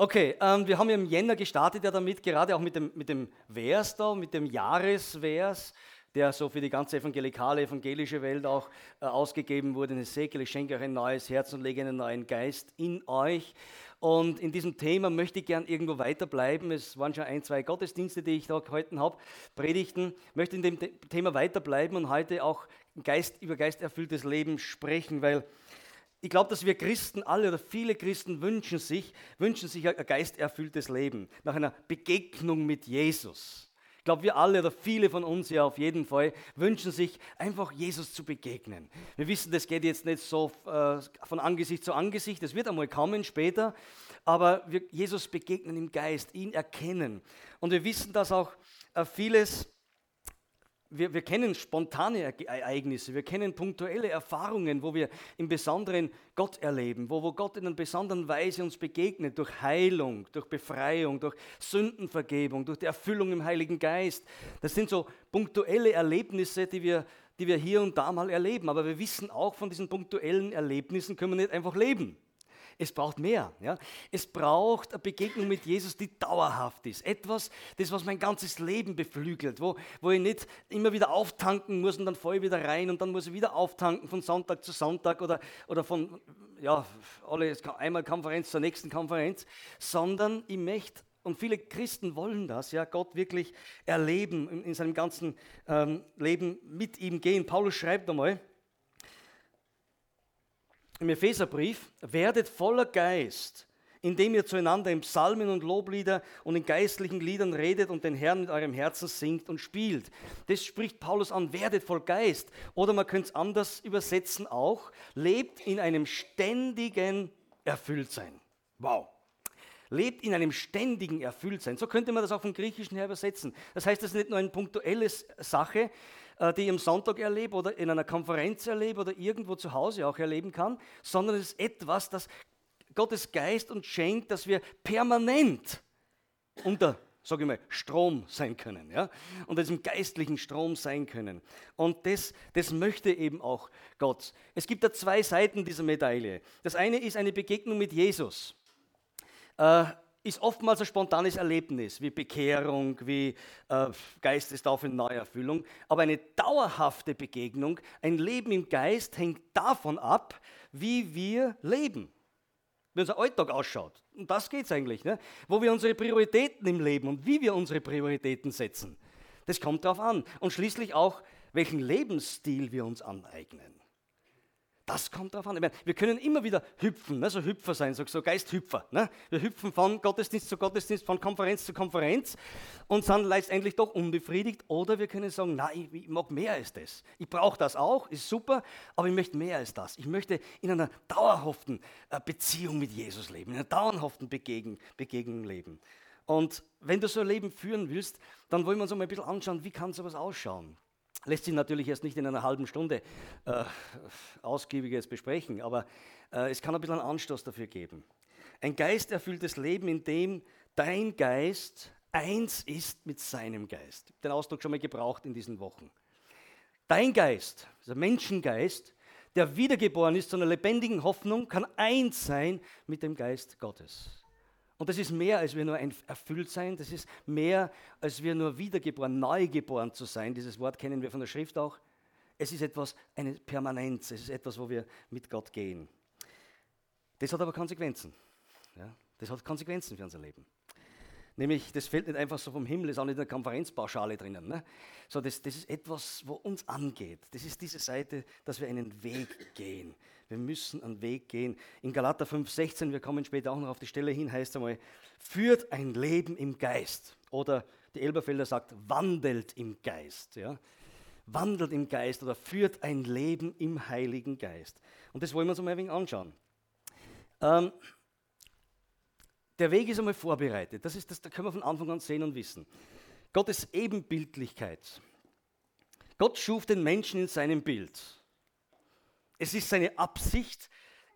Okay, ähm, wir haben ja im Jänner gestartet ja damit, gerade auch mit dem, mit dem Vers da, mit dem Jahresvers, der so für die ganze evangelikale, evangelische Welt auch äh, ausgegeben wurde. Ezekiel, ich schenke euch ein neues Herz und lege einen neuen Geist in euch. Und in diesem Thema möchte ich gern irgendwo weiterbleiben. Es waren schon ein, zwei Gottesdienste, die ich da gehalten habe, Predigten. Ich möchte in dem Thema weiterbleiben und heute auch Geist, über geisterfülltes Leben sprechen, weil ich glaube, dass wir Christen alle oder viele Christen wünschen sich, wünschen sich ein geisterfülltes Leben nach einer Begegnung mit Jesus. Ich glaube, wir alle oder viele von uns ja auf jeden Fall wünschen sich einfach Jesus zu begegnen. Wir wissen, das geht jetzt nicht so äh, von Angesicht zu Angesicht, das wird einmal kommen später, aber wir Jesus begegnen im Geist, ihn erkennen. Und wir wissen, dass auch äh, vieles wir, wir, kennen spontane Ereignisse, wir kennen punktuelle Erfahrungen, wo wir im Besonderen Gott erleben, wo, wo Gott in einer besonderen Weise uns begegnet, durch Heilung, durch Befreiung, durch Sündenvergebung, durch die Erfüllung im Heiligen Geist. Das sind so punktuelle Erlebnisse, die wir, die wir hier und da mal erleben. Aber wir wissen auch, von diesen punktuellen Erlebnissen können wir nicht einfach leben. Es braucht mehr. Ja? Es braucht eine Begegnung mit Jesus, die dauerhaft ist. Etwas, das, was mein ganzes Leben beflügelt, wo, wo ich nicht immer wieder auftanken muss und dann fahre ich wieder rein und dann muss ich wieder auftanken von Sonntag zu Sonntag oder, oder von ja, alle, einmal Konferenz zur nächsten Konferenz, sondern ich möchte und viele Christen wollen das, ja, Gott wirklich erleben, in, in seinem ganzen ähm, Leben mit ihm gehen. Paulus schreibt einmal, im Epheserbrief, werdet voller Geist, indem ihr zueinander in Psalmen und Loblieder und in geistlichen Liedern redet und den Herrn mit eurem Herzen singt und spielt. Das spricht Paulus an, werdet voll Geist. Oder man könnte es anders übersetzen auch, lebt in einem ständigen Erfülltsein. Wow. Lebt in einem ständigen Erfülltsein. So könnte man das auch vom Griechischen her übersetzen. Das heißt, das ist nicht nur eine punktuelle Sache, die ich am Sonntag erlebe oder in einer Konferenz erlebe oder irgendwo zu Hause auch erleben kann, sondern es ist etwas, das Gottes Geist uns schenkt, dass wir permanent unter sage ich mal, Strom sein können, ja, unter diesem geistlichen Strom sein können. Und das, das möchte eben auch Gott. Es gibt da zwei Seiten dieser Medaille. Das eine ist eine Begegnung mit Jesus. Äh, ist oftmals ein spontanes Erlebnis, wie Bekehrung, wie äh, Geistestaufe, Neuerfüllung. Aber eine dauerhafte Begegnung, ein Leben im Geist hängt davon ab, wie wir leben. Wie unser Alltag ausschaut. Und das geht es eigentlich. Ne? Wo wir unsere Prioritäten im Leben und wie wir unsere Prioritäten setzen. Das kommt darauf an. Und schließlich auch, welchen Lebensstil wir uns aneignen. Das kommt darauf an. Meine, wir können immer wieder hüpfen, ne, so Hüpfer sein, so, so Geisthüpfer. Ne? Wir hüpfen von Gottesdienst zu Gottesdienst, von Konferenz zu Konferenz und sind letztendlich doch unbefriedigt. Oder wir können sagen, nein, ich, ich mag mehr als das. Ich brauche das auch, ist super, aber ich möchte mehr als das. Ich möchte in einer dauerhaften äh, Beziehung mit Jesus leben, in einer dauerhaften Begegnung, Begegnung leben. Und wenn du so ein Leben führen willst, dann wollen wir uns mal ein bisschen anschauen, wie kann sowas ausschauen lässt sich natürlich erst nicht in einer halben Stunde äh, ausgiebiges besprechen, aber äh, es kann ein bisschen einen Anstoß dafür geben. Ein geisterfülltes Leben, in dem dein Geist eins ist mit seinem Geist. Den Ausdruck schon mal gebraucht in diesen Wochen. Dein Geist, der Menschengeist, der wiedergeboren ist zu einer lebendigen Hoffnung, kann eins sein mit dem Geist Gottes. Und das ist mehr, als wir nur ein erfüllt sein, das ist mehr, als wir nur wiedergeboren, neugeboren zu sein. Dieses Wort kennen wir von der Schrift auch. Es ist etwas, eine Permanenz, es ist etwas, wo wir mit Gott gehen. Das hat aber Konsequenzen. Ja? Das hat Konsequenzen für unser Leben. Nämlich, das fällt nicht einfach so vom Himmel, ist auch nicht in der Konferenzpauschale drinnen. Ne? So, das, das ist etwas, wo uns angeht. Das ist diese Seite, dass wir einen Weg gehen. Wir müssen einen Weg gehen. In Galater 5,16, wir kommen später auch noch auf die Stelle hin, heißt einmal, führt ein Leben im Geist. Oder die Elberfelder sagt, wandelt im Geist. Ja? Wandelt im Geist oder führt ein Leben im Heiligen Geist. Und das wollen wir uns mal ein wenig anschauen. Ähm, der Weg ist einmal vorbereitet. Das, ist, das, das können wir von Anfang an sehen und wissen. Gottes Ebenbildlichkeit. Gott schuf den Menschen in seinem Bild. Es ist seine Absicht,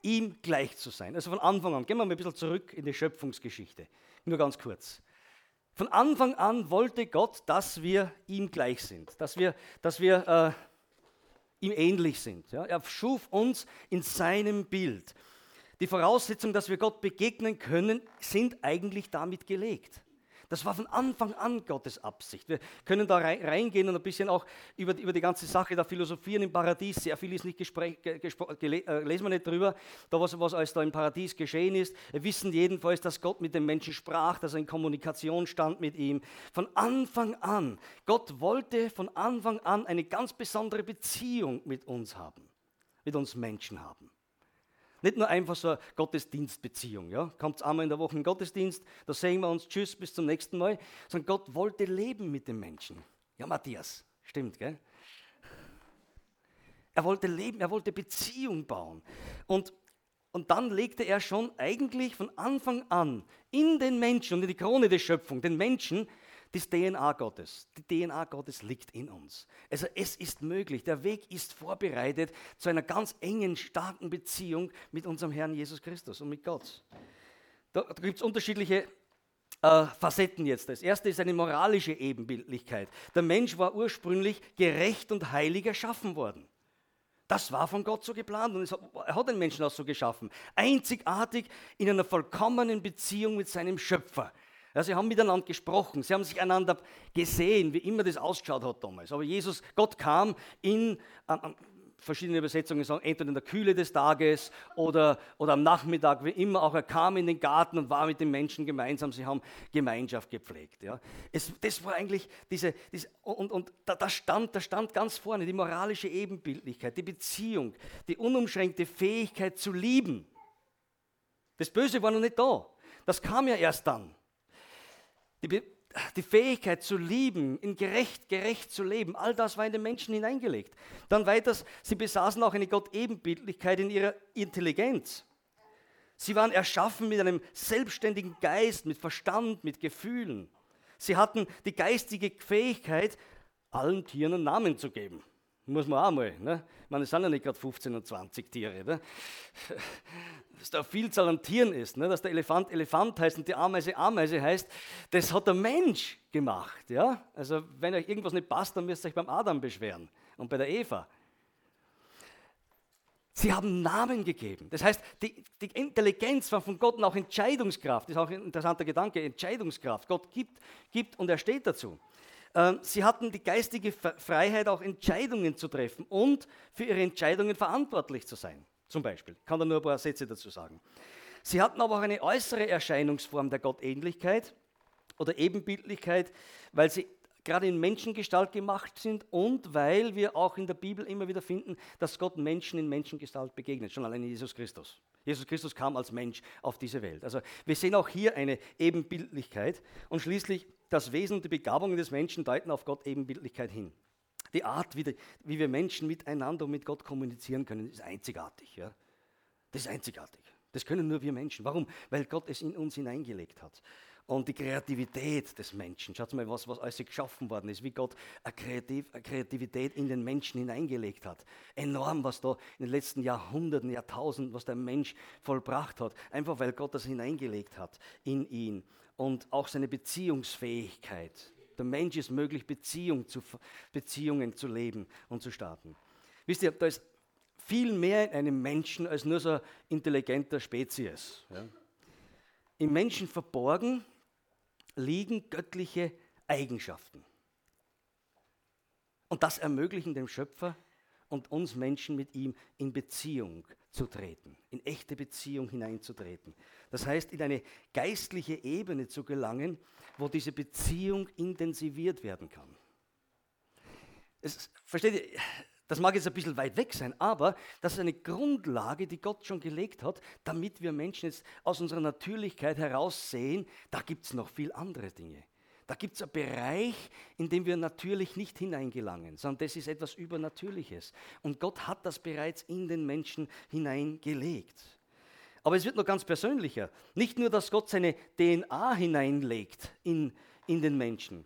ihm gleich zu sein. Also von Anfang an, gehen wir mal ein bisschen zurück in die Schöpfungsgeschichte. Nur ganz kurz. Von Anfang an wollte Gott, dass wir ihm gleich sind, dass wir, dass wir äh, ihm ähnlich sind. Ja? Er schuf uns in seinem Bild. Die Voraussetzungen, dass wir Gott begegnen können, sind eigentlich damit gelegt. Das war von Anfang an Gottes Absicht. Wir können da reingehen und ein bisschen auch über, über die ganze Sache da philosophieren im Paradies. Sehr viel ist nicht gespräch, gele, äh, lesen wir nicht drüber, da was, was alles da im Paradies geschehen ist. Wir wissen jedenfalls, dass Gott mit dem Menschen sprach, dass er in Kommunikation stand mit ihm. Von Anfang an. Gott wollte von Anfang an eine ganz besondere Beziehung mit uns haben, mit uns Menschen haben. Nicht nur einfach so eine Gottesdienstbeziehung. Ja? Kommt einmal in der Woche in den Gottesdienst, da sehen wir uns, tschüss, bis zum nächsten Mal. Sondern Gott wollte leben mit den Menschen. Ja, Matthias, stimmt, gell? Er wollte leben, er wollte Beziehung bauen. Und, und dann legte er schon eigentlich von Anfang an in den Menschen und in die Krone der Schöpfung, den Menschen, das DNA Gottes. Die DNA Gottes liegt in uns. Also es ist möglich, der Weg ist vorbereitet zu einer ganz engen, starken Beziehung mit unserem Herrn Jesus Christus und mit Gott. Da, gibt es unterschiedliche äh, Facetten jetzt. Das erste ist eine moralische Ebenbildlichkeit. Der Mensch war ursprünglich gerecht und heilig erschaffen worden. Das war von Gott so geplant und er hat den Menschen auch so geschaffen. Einzigartig in einer vollkommenen Beziehung mit seinem Schöpfer. Ja, sie haben miteinander gesprochen, sie haben sich einander gesehen, wie immer das ausgeschaut hat damals. Aber Jesus, Gott kam in, ähm, verschiedene Übersetzungen sagen, entweder in der Kühle des Tages oder, oder am Nachmittag, wie immer auch, er kam in den Garten und war mit den Menschen gemeinsam, sie haben Gemeinschaft gepflegt. Ja. Es, das war eigentlich diese, diese und, und da, da, stand, da stand ganz vorne die moralische Ebenbildlichkeit, die Beziehung, die unumschränkte Fähigkeit zu lieben. Das Böse war noch nicht da. Das kam ja erst dann. Die, die Fähigkeit zu lieben, in gerecht, gerecht zu leben, all das war in den Menschen hineingelegt. Dann weiters, sie besaßen auch eine Gott-Ebenbildlichkeit in ihrer Intelligenz. Sie waren erschaffen mit einem selbstständigen Geist, mit Verstand, mit Gefühlen. Sie hatten die geistige Fähigkeit, allen Tieren einen Namen zu geben. Muss man auch mal. Ne? Ich meine, es sind ja nicht gerade 15 und 20 Tiere. Ne? Dass da Vielzahl an Tieren ist, ne? dass der Elefant Elefant heißt und die Ameise Ameise heißt, das hat der Mensch gemacht. Ja? Also, wenn euch irgendwas nicht passt, dann müsst ihr euch beim Adam beschweren und bei der Eva. Sie haben Namen gegeben. Das heißt, die, die, Intelligenz war von Gott und auch Entscheidungskraft. Das ist auch ein interessanter Gedanke, Entscheidungskraft. Gott gibt, gibt und er steht dazu. Ähm, sie hatten die geistige Freiheit, auch Entscheidungen zu treffen und für ihre Entscheidungen verantwortlich zu sein. Zum Beispiel. Ich kann da nur ein paar Sätze dazu sagen. Sie hatten aber auch eine äußere Erscheinungsform der Gottähnlichkeit oder Ebenbildlichkeit, weil sie gerade in Menschengestalt gemacht sind und weil wir auch in der Bibel immer wieder finden, dass Gott Menschen in Menschengestalt begegnet, schon allein Jesus Christus. Jesus Christus kam als Mensch auf diese Welt. Also wir sehen auch hier eine Ebenbildlichkeit und schließlich das Wesen und die Begabungen des Menschen deuten auf Gott Ebenbildlichkeit hin. Die Art, wie, die, wie wir Menschen miteinander und mit Gott kommunizieren können, ist einzigartig. Ja? Das ist einzigartig. Das können nur wir Menschen. Warum? Weil Gott es in uns hineingelegt hat und die Kreativität des Menschen. Schaut mal, was, was alles geschaffen worden ist, wie Gott eine, Kreativ, eine Kreativität in den Menschen hineingelegt hat. Enorm, was da in den letzten Jahrhunderten, Jahrtausenden, was der Mensch vollbracht hat. Einfach weil Gott das hineingelegt hat in ihn. Und auch seine Beziehungsfähigkeit. Der Mensch ist möglich, Beziehung zu, Beziehungen zu leben und zu starten. Wisst ihr, da ist viel mehr in einem Menschen als nur so intelligenter Spezies. Ja. Im Menschen verborgen liegen göttliche Eigenschaften. Und das ermöglichen dem Schöpfer und uns Menschen mit ihm in Beziehung zu treten, in echte Beziehung hineinzutreten. Das heißt, in eine geistliche Ebene zu gelangen, wo diese Beziehung intensiviert werden kann. Es, versteht ihr, das mag jetzt ein bisschen weit weg sein, aber das ist eine Grundlage, die Gott schon gelegt hat, damit wir Menschen jetzt aus unserer Natürlichkeit heraus sehen, da gibt es noch viel andere Dinge. Da gibt es einen Bereich, in dem wir natürlich nicht hineingelangen, sondern das ist etwas Übernatürliches. Und Gott hat das bereits in den Menschen hineingelegt. Aber es wird noch ganz persönlicher. Nicht nur, dass Gott seine DNA hineinlegt in, in den Menschen,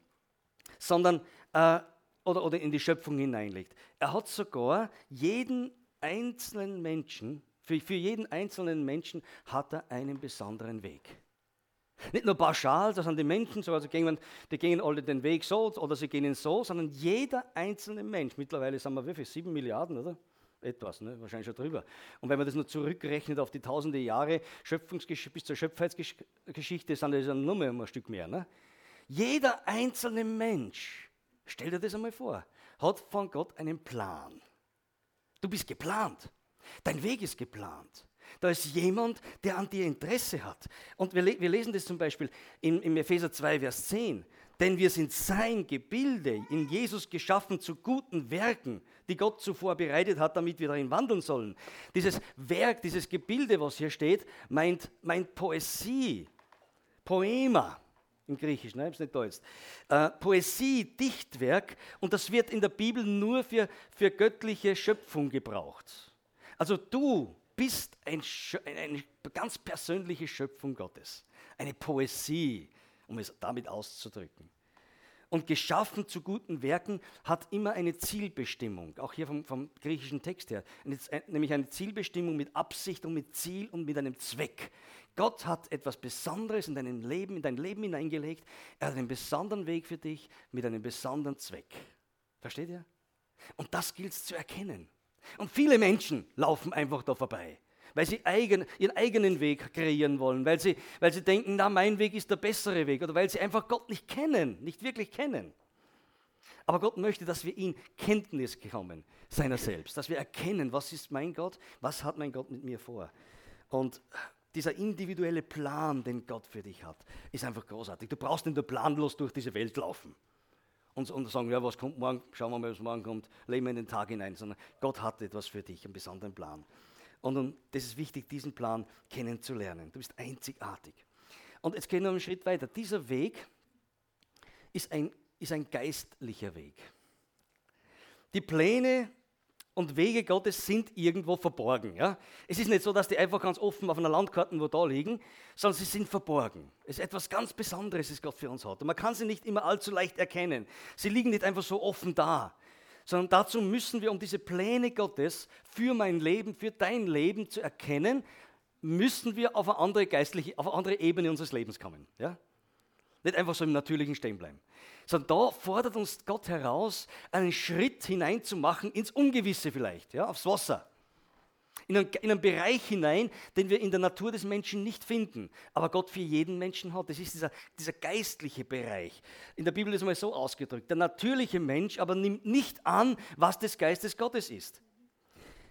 sondern äh, oder, oder in die Schöpfung hineinlegt. Er hat sogar jeden einzelnen Menschen, für, für jeden einzelnen Menschen hat er einen besonderen Weg. Nicht nur pauschal, das sind die Menschen so, also gehen, die gehen alle den Weg so oder sie gehen so, sondern jeder einzelne Mensch, mittlerweile sind wir wie viel, sieben Milliarden, oder? etwas, ne? wahrscheinlich schon drüber. Und wenn man das nur zurückrechnet auf die tausende Jahre Schöpfungsgeschichte bis zur Schöpfungsgeschichte, sind das ja nur mehr ein Stück mehr. Ne? Jeder einzelne Mensch, stell dir das einmal vor, hat von Gott einen Plan. Du bist geplant. Dein Weg ist geplant. Da ist jemand, der an dir Interesse hat. Und wir, wir lesen das zum Beispiel in, in Epheser 2, Vers 10. Denn wir sind sein Gebilde, in Jesus geschaffen zu guten Werken, die Gott zuvor bereitet hat, damit wir darin wandeln sollen. Dieses Werk, dieses Gebilde, was hier steht, meint, meint Poesie, Poema im Griechischen, ne? ich habe es nicht Deutsch. Äh, Poesie, Dichtwerk und das wird in der Bibel nur für, für göttliche Schöpfung gebraucht. Also du bist ein, eine ganz persönliche Schöpfung Gottes, eine Poesie, um es damit auszudrücken. Und geschaffen zu guten Werken hat immer eine Zielbestimmung, auch hier vom, vom griechischen Text her, nämlich eine Zielbestimmung mit Absicht und mit Ziel und mit einem Zweck. Gott hat etwas Besonderes in dein Leben, in dein Leben hineingelegt. Er hat einen besonderen Weg für dich mit einem besonderen Zweck. Versteht ihr? Und das gilt es zu erkennen. Und viele Menschen laufen einfach da vorbei weil sie eigen, ihren eigenen Weg kreieren wollen, weil sie, weil sie denken, na, mein Weg ist der bessere Weg oder weil sie einfach Gott nicht kennen, nicht wirklich kennen. Aber Gott möchte, dass wir ihn Kenntnis bekommen, seiner selbst, dass wir erkennen, was ist mein Gott, was hat mein Gott mit mir vor. Und dieser individuelle Plan, den Gott für dich hat, ist einfach großartig. Du brauchst nicht nur planlos durch diese Welt laufen und, und sagen, ja, was kommt morgen, schauen wir mal, was morgen kommt, leben wir in den Tag hinein, sondern Gott hat etwas für dich, einen besonderen Plan. Und, und das ist wichtig, diesen Plan kennenzulernen. Du bist einzigartig. Und jetzt gehen wir einen Schritt weiter. Dieser Weg ist ein, ist ein geistlicher Weg. Die Pläne und Wege Gottes sind irgendwo verborgen. Ja? Es ist nicht so, dass die einfach ganz offen auf einer Landkarte wo da liegen, sondern sie sind verborgen. Es ist etwas ganz Besonderes, das Gott für uns hat. Und man kann sie nicht immer allzu leicht erkennen. Sie liegen nicht einfach so offen da sondern dazu müssen wir, um diese Pläne Gottes für mein Leben, für dein Leben zu erkennen, müssen wir auf eine andere geistliche, auf eine andere Ebene unseres Lebens kommen. Ja? Nicht einfach so im Natürlichen stehen bleiben. Sondern da fordert uns Gott heraus, einen Schritt hineinzumachen ins Ungewisse vielleicht, ja, aufs Wasser in einen, in einen Bereich hinein, den wir in der Natur des Menschen nicht finden, aber Gott für jeden Menschen hat. Das ist dieser, dieser geistliche Bereich. In der Bibel ist es mal so ausgedrückt, der natürliche Mensch aber nimmt nicht an, was des Geistes Gottes ist.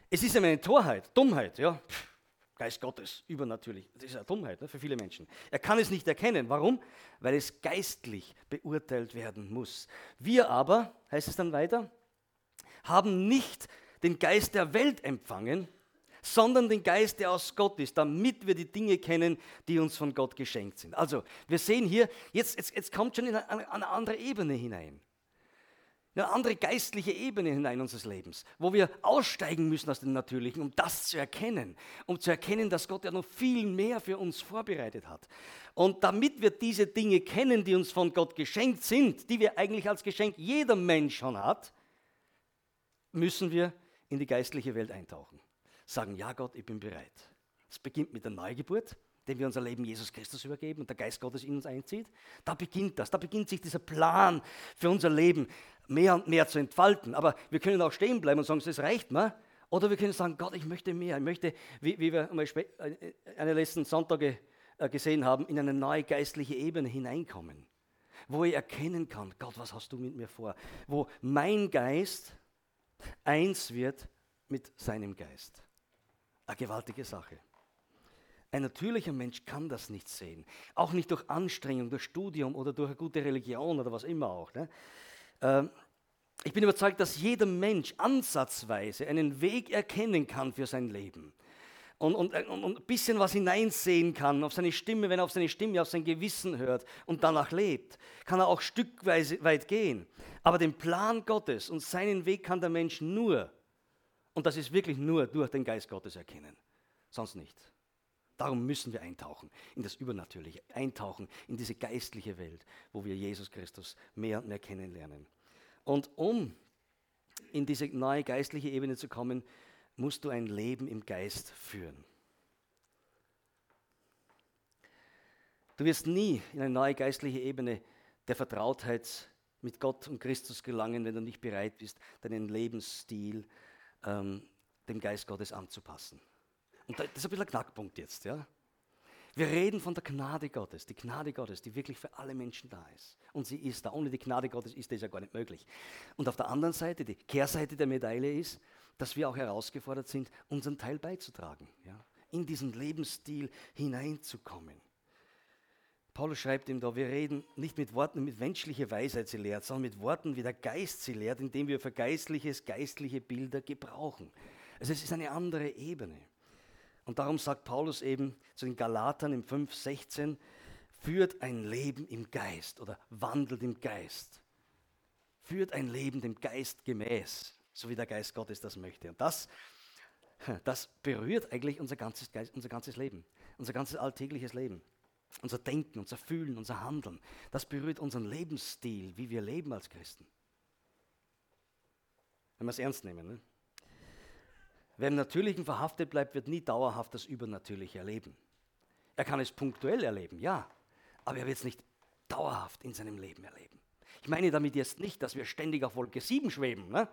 Es ist eine Torheit, Dummheit, ja. Geist Gottes, übernatürlich. Das ist eine Dummheit ne, für viele Menschen. Er kann es nicht erkennen. Warum? Weil es geistlich beurteilt werden muss. Wir aber, heißt es dann weiter, haben nicht den Geist der Welt empfangen, sondern den Geist, der aus Gott ist, damit wir die Dinge kennen, die uns von Gott geschenkt sind. Also, wir sehen hier, jetzt, jetzt, jetzt kommt schon in eine, eine andere Ebene hinein. Eine andere geistliche Ebene hinein unseres Lebens, wo wir aussteigen müssen aus dem Natürlichen, um das zu erkennen, um zu erkennen, dass Gott ja noch viel mehr für uns vorbereitet hat. Und damit wir diese Dinge kennen, die uns von Gott geschenkt sind, die wir eigentlich als Geschenk jeder Mensch schon hat, müssen wir in die geistliche Welt eintauchen sagen, ja Gott, ich bin bereit. Es beginnt mit der Neugeburt, dem wir unser Leben Jesus Christus übergeben und der Geist Gottes in uns einzieht. Da beginnt das, da beginnt sich dieser Plan für unser Leben mehr und mehr zu entfalten. Aber wir können auch stehen bleiben und sagen, das reicht mir. Oder wir können sagen, Gott, ich möchte mehr. Ich möchte, wie, wie wir äh, eine letzten Sonntage äh, gesehen haben, in eine neue geistliche Ebene hineinkommen. Wo ich erkennen kann, Gott, was hast du mit mir vor? Wo mein Geist eins wird mit seinem Geist. Eine gewaltige Sache. Ein natürlicher Mensch kann das nicht sehen. Auch nicht durch Anstrengung, durch Studium oder durch eine gute Religion oder was immer auch. Ne? Ähm, ich bin überzeugt, dass jeder Mensch ansatzweise einen Weg erkennen kann für sein Leben. Und, und, und, und, ein bisschen was hineinsehen kann auf seine Stimme, wenn er auf seine Stimme, auf sein Gewissen hört und danach lebt, kann er auch stückweise weit gehen. Aber den Plan Gottes und seinen Weg kann der Mensch nur und das ist wirklich nur durch den Geist Gottes erkennen. Sonst nicht. Darum müssen wir eintauchen in das Übernatürliche, eintauchen in diese geistliche Welt, wo wir Jesus Christus mehr und mehr kennenlernen. Und um in diese neue geistliche Ebene zu kommen, musst du ein Leben im Geist führen. Du wirst nie in eine neue geistliche Ebene der Vertrautheit mit Gott und Christus gelangen, wenn du nicht bereit bist, deinen Lebensstil ähm, dem Geist Gottes anzupassen. Und das ist ein bisschen ein Knackpunkt jetzt. Ja? Wir reden von der Gnade Gottes, die Gnade Gottes, die wirklich für alle Menschen da ist. Und sie ist da. Ohne die Gnade Gottes ist das ja gar nicht möglich. Und auf der anderen Seite, die Kehrseite der Medaille ist, dass wir auch herausgefordert sind, unseren Teil beizutragen, ja? in diesen Lebensstil hineinzukommen. Paulus schreibt ihm da, wir reden nicht mit Worten, mit menschlicher Weisheit sie lehrt, sondern mit Worten, wie der Geist sie lehrt, indem wir für geistliches, geistliche Bilder gebrauchen. Also es ist eine andere Ebene. Und darum sagt Paulus eben zu den Galatern im 5,16, führt ein Leben im Geist oder wandelt im Geist. Führt ein Leben dem Geist gemäß, so wie der Geist Gottes das möchte. Und das, das berührt eigentlich unser ganzes, Geist, unser ganzes Leben, unser ganzes alltägliches Leben. Unser Denken, unser Fühlen, unser Handeln, das berührt unseren Lebensstil, wie wir leben als Christen. Wenn wir es ernst nehmen. Ne? Wer im Natürlichen verhaftet bleibt, wird nie dauerhaft das Übernatürliche erleben. Er kann es punktuell erleben, ja, aber er wird es nicht dauerhaft in seinem Leben erleben. Ich meine damit jetzt nicht, dass wir ständig auf Wolke 7 schweben. Ne?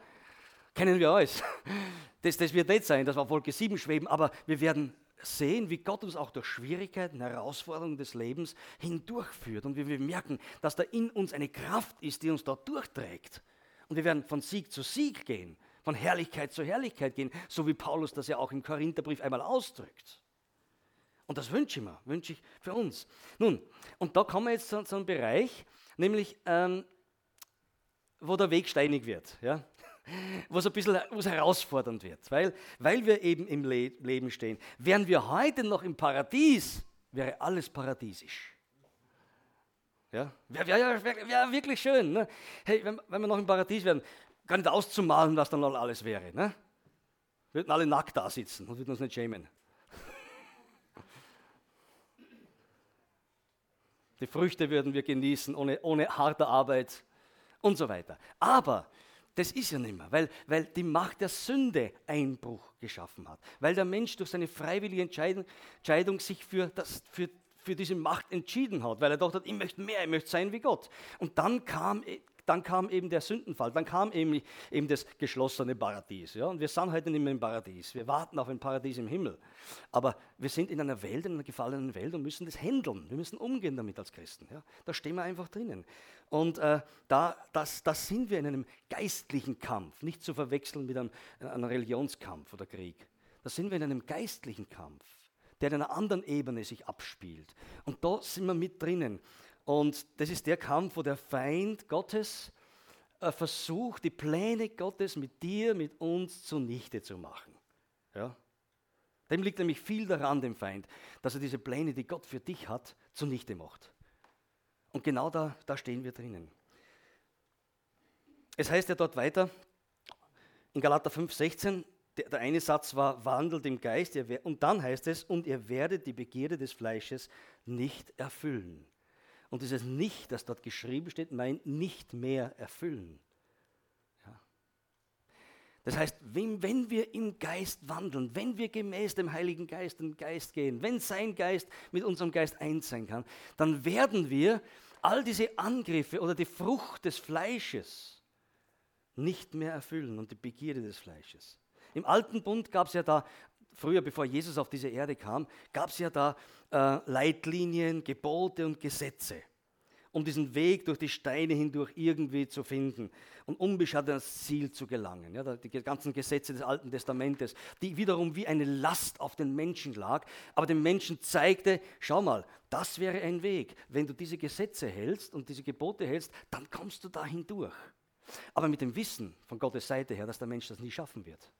Kennen wir alles. Das, das wird nicht sein, dass wir auf Wolke 7 schweben, aber wir werden sehen, wie Gott uns auch durch Schwierigkeiten, Herausforderungen des Lebens hindurchführt und wie wir merken, dass da in uns eine Kraft ist, die uns dort durchträgt. Und wir werden von Sieg zu Sieg gehen, von Herrlichkeit zu Herrlichkeit gehen, so wie Paulus das ja auch im Korintherbrief einmal ausdrückt. Und das wünsche ich mir, wünsche ich für uns. Nun, und da kommen wir jetzt zu, zu einem Bereich, nämlich ähm, wo der Weg steinig wird. Ja? was ein bisschen was herausfordernd wird, weil, weil wir eben im Le Leben stehen. Wären wir heute noch im Paradies, wäre alles paradiesisch. Ja, wäre wär, wär, wär wirklich schön. Ne? Hey, wenn, wenn wir noch im Paradies wären, gar nicht auszumalen, was dann noch alles wäre. Ne? Wir würden alle nackt da sitzen und würden uns nicht schämen. Die Früchte würden wir genießen ohne, ohne harte Arbeit und so weiter. Aber das ist ja nicht mehr, weil, weil die Macht der Sünde Einbruch geschaffen hat. Weil der Mensch durch seine freiwillige Entscheidung, Entscheidung sich für, das, für, für diese Macht entschieden hat, weil er dachte, ich möchte mehr, ich möchte sein wie Gott. Und dann kam dann kam eben der Sündenfall, dann kam eben, eben das geschlossene Paradies. Ja? Und wir sind heute nicht mehr im Paradies, wir warten auf ein Paradies im Himmel. Aber wir sind in einer Welt, in einer gefallenen Welt und müssen das handeln, wir müssen umgehen damit als Christen. Ja? Da stehen wir einfach drinnen. Und äh, da das, das sind wir in einem geistlichen Kampf, nicht zu verwechseln mit einem, einem Religionskampf oder Krieg. Da sind wir in einem geistlichen Kampf, der in einer anderen Ebene sich abspielt. Und da sind wir mit drinnen. Und das ist der Kampf, wo der Feind Gottes äh, versucht, die Pläne Gottes mit dir, mit uns zunichte zu machen. Ja? Dem liegt nämlich viel daran, dem Feind, dass er diese Pläne, die Gott für dich hat, zunichte macht. Und genau da, da stehen wir drinnen. Es heißt ja dort weiter, in Galater 5, 16, der, der eine Satz war, wandelt im Geist, und dann heißt es, und ihr werdet die Begierde des Fleisches nicht erfüllen. Und dieses Nicht, das dort geschrieben steht, meint nicht mehr erfüllen. Ja. Das heißt, wenn, wenn, wir im Geist wandeln, wenn wir gemäß dem Heiligen Geist im Geist gehen, wenn sein Geist mit unserem Geist eins sein kann, dann werden wir all diese Angriffe oder die Frucht des Fleisches nicht mehr erfüllen und die Begierde des Fleisches. Im alten Bund gab es ja da früher, bevor Jesus auf diese Erde kam, gab es ja da äh, Leitlinien, Gebote und Gesetze, um diesen Weg durch die Steine hindurch irgendwie zu finden und unbeschadet ans Ziel zu gelangen. Ja, die ganzen Gesetze des Alten Testamentes, die wiederum wie eine Last auf den Menschen lag, aber dem Menschen zeigte, schau mal, das wäre ein Weg. Wenn du diese Gesetze hältst und diese Gebote hältst, dann kommst du da hindurch. Aber mit dem Wissen von Gottes Seite her, dass der Mensch das nie schaffen wird.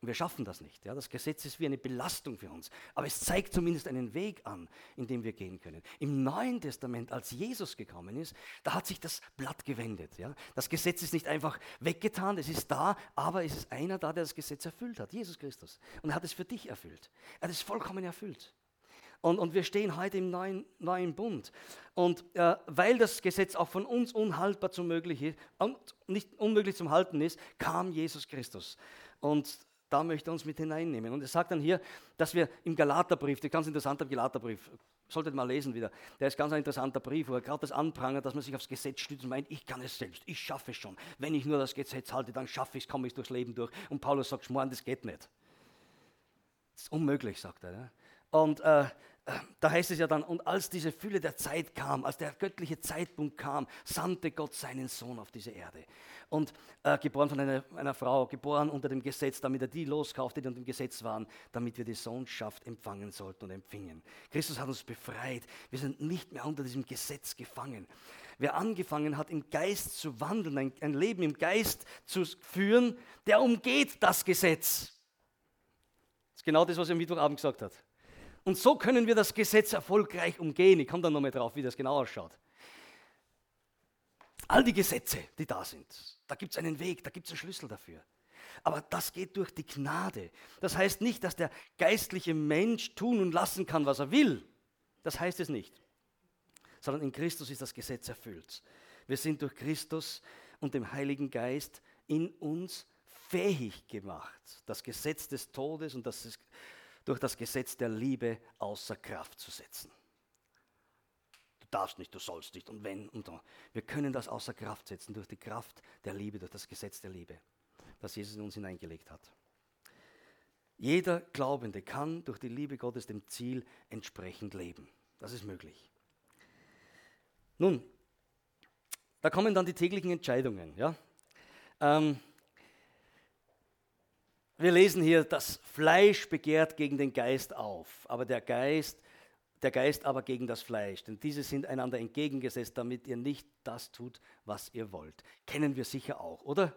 Wir schaffen das nicht. Ja? Das Gesetz ist wie eine Belastung für uns. Aber es zeigt zumindest einen Weg an, in dem wir gehen können. Im Neuen Testament, als Jesus gekommen ist, da hat sich das Blatt gewendet. Ja? Das Gesetz ist nicht einfach weggetan, es ist da, aber es ist einer da, der das Gesetz erfüllt hat, Jesus Christus. Und er hat es für dich erfüllt. Er hat es vollkommen erfüllt. Und, und wir stehen heute im neuen, neuen Bund. Und äh, weil das Gesetz auch von uns unhaltbar zum möglich ist, nicht unmöglich zum Halten ist, kam Jesus Christus. Und da möchte er uns mit hineinnehmen. Und er sagt dann hier, dass wir im Galaterbrief, ist ganz interessant am Galaterbrief, Solltet mal lesen wieder. Der ist ganz ein interessanter Brief, wo er gerade das anprangert, dass man sich aufs Gesetz stützt und meint, ich kann es selbst, ich schaffe es schon. Wenn ich nur das Gesetz halte, dann schaffe ich es, komme ich durchs Leben durch. Und Paulus sagt, Schmoren, das geht nicht. Das ist unmöglich, sagt er. Ja? Und äh, da heißt es ja dann, und als diese Fülle der Zeit kam, als der göttliche Zeitpunkt kam, sandte Gott seinen Sohn auf diese Erde. Und äh, geboren von einer, einer, Frau, geboren unter dem Gesetz, damit er die loskaufte, die unter dem Gesetz waren, damit wir die Sohnschaft empfangen sollten und empfingen. Christus hat uns befreit. Wir sind nicht mehr unter diesem Gesetz gefangen. Wer angefangen hat, im Geist zu wandeln, ein, ein Leben im Geist zu führen, der umgeht das Gesetz. Das ist genau das, was er am Mittwochabend gesagt hat. Und so können wir das Gesetz erfolgreich umgehen. Ich komme dann nochmal drauf, wie das genau ausschaut. All die Gesetze, die da sind, da gibt es einen Weg, da gibt es einen Schlüssel dafür. Aber das geht durch die Gnade. Das heißt nicht, dass der geistliche Mensch tun und lassen kann, was er will. Das heißt es nicht. Sondern in Christus ist das Gesetz erfüllt. Wir sind durch Christus und dem Heiligen Geist in uns fähig gemacht, das Gesetz des Todes und das durch das Gesetz der Liebe außer Kraft zu setzen. Du darfst nicht, du sollst nicht und wenn und so. Wir können das außer Kraft setzen durch die Kraft der Liebe, durch das Gesetz der Liebe, das Jesus in uns hineingelegt hat. Jeder Glaubende kann durch die Liebe Gottes dem Ziel entsprechend leben. Das ist möglich. Nun, da kommen dann die täglichen Entscheidungen. Ja? Ähm, wir lesen hier, das Fleisch begehrt gegen den Geist auf, aber der Geist, der Geist aber gegen das Fleisch. Denn diese sind einander entgegengesetzt, damit ihr nicht das tut, was ihr wollt. Kennen wir sicher auch, oder?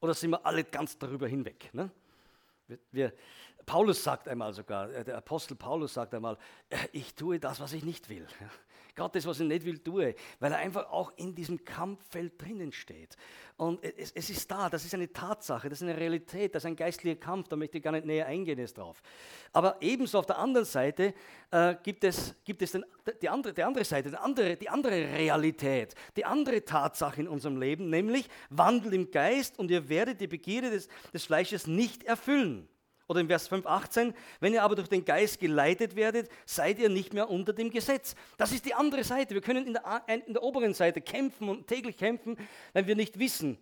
Oder sind wir alle ganz darüber hinweg? Ne? Wir, wir, Paulus sagt einmal sogar, äh, der Apostel Paulus sagt einmal, äh, ich tue das, was ich nicht will. Gott das, was ich nicht will, tue, weil er einfach auch in diesem Kampffeld drinnen steht. Und es, es, ist da, das ist eine Tatsache, das ist eine Realität, das ist ein geistlicher Kampf, da möchte ich gar nicht näher eingehen jetzt drauf. Aber ebenso auf der anderen Seite äh, gibt es, gibt es den, die, andere, die andere Seite, die andere, die andere Realität, die andere Tatsache in unserem Leben, nämlich Wandel im Geist und ihr werdet die Begierde des, des Fleisches nicht erfüllen. Oder im Vers 5, 18, wenn ihr aber durch den Geist geleitet werdet, seid ihr nicht mehr unter dem Gesetz. Das ist die andere Seite. Wir können in der, in der oberen Seite kämpfen und täglich kämpfen, wenn wir nicht wissen,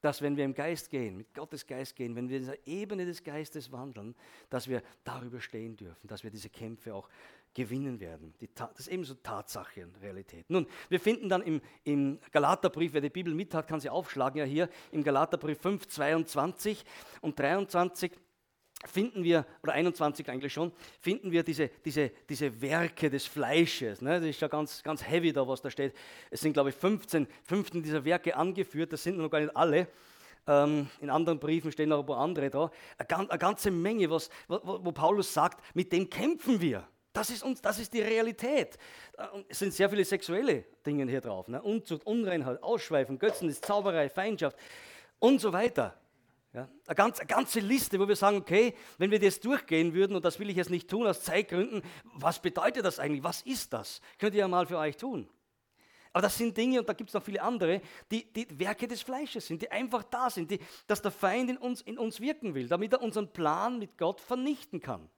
dass wenn wir im Geist gehen, mit Gottes Geist gehen, wenn wir in dieser Ebene des Geistes wandeln, dass wir darüber stehen dürfen, dass wir diese Kämpfe auch gewinnen werden. das ist ebenso Tatsache und Realität. Nun, wir finden dann im, im Galaterbrief, wer die Bibel mit hat, kann sie aufschlagen, ja hier im Galaterbrief 5, 22 und 23 finden wir, oder 21 eigentlich schon, finden wir diese, diese, diese Werke des Fleisches. Ne? Das ist ja ganz, ganz heavy da, was da steht. Es sind, glaube ich, 15, 15 dieser Werke angeführt, das sind noch gar nicht alle. Ähm, in anderen Briefen stehen noch ein paar andere da. Eine, ganze Menge, was, wo, wo Paulus sagt, mit dem kämpfen wir. Das ist, uns, das ist die Realität. Äh, es sind sehr viele sexuelle Dinge hier drauf. Ne? Unzucht, Unreinheit, Ausschweifen, Götzendienst, Zauberei, Feindschaft und so weiter. Ja? Eine, ganz, eine ganze Liste, wo wir sagen, okay, wenn wir das durchgehen würden, und das will ich jetzt nicht tun aus Zeitgründen, was bedeutet das eigentlich? Was ist das? Könnt ihr ja mal für euch tun. Aber das sind Dinge, und da gibt es noch viele andere, die, die Werke des Fleisches sind, die einfach da sind, die, dass der Feind in uns, in uns wirken will, damit er unseren Plan mit Gott vernichten kann.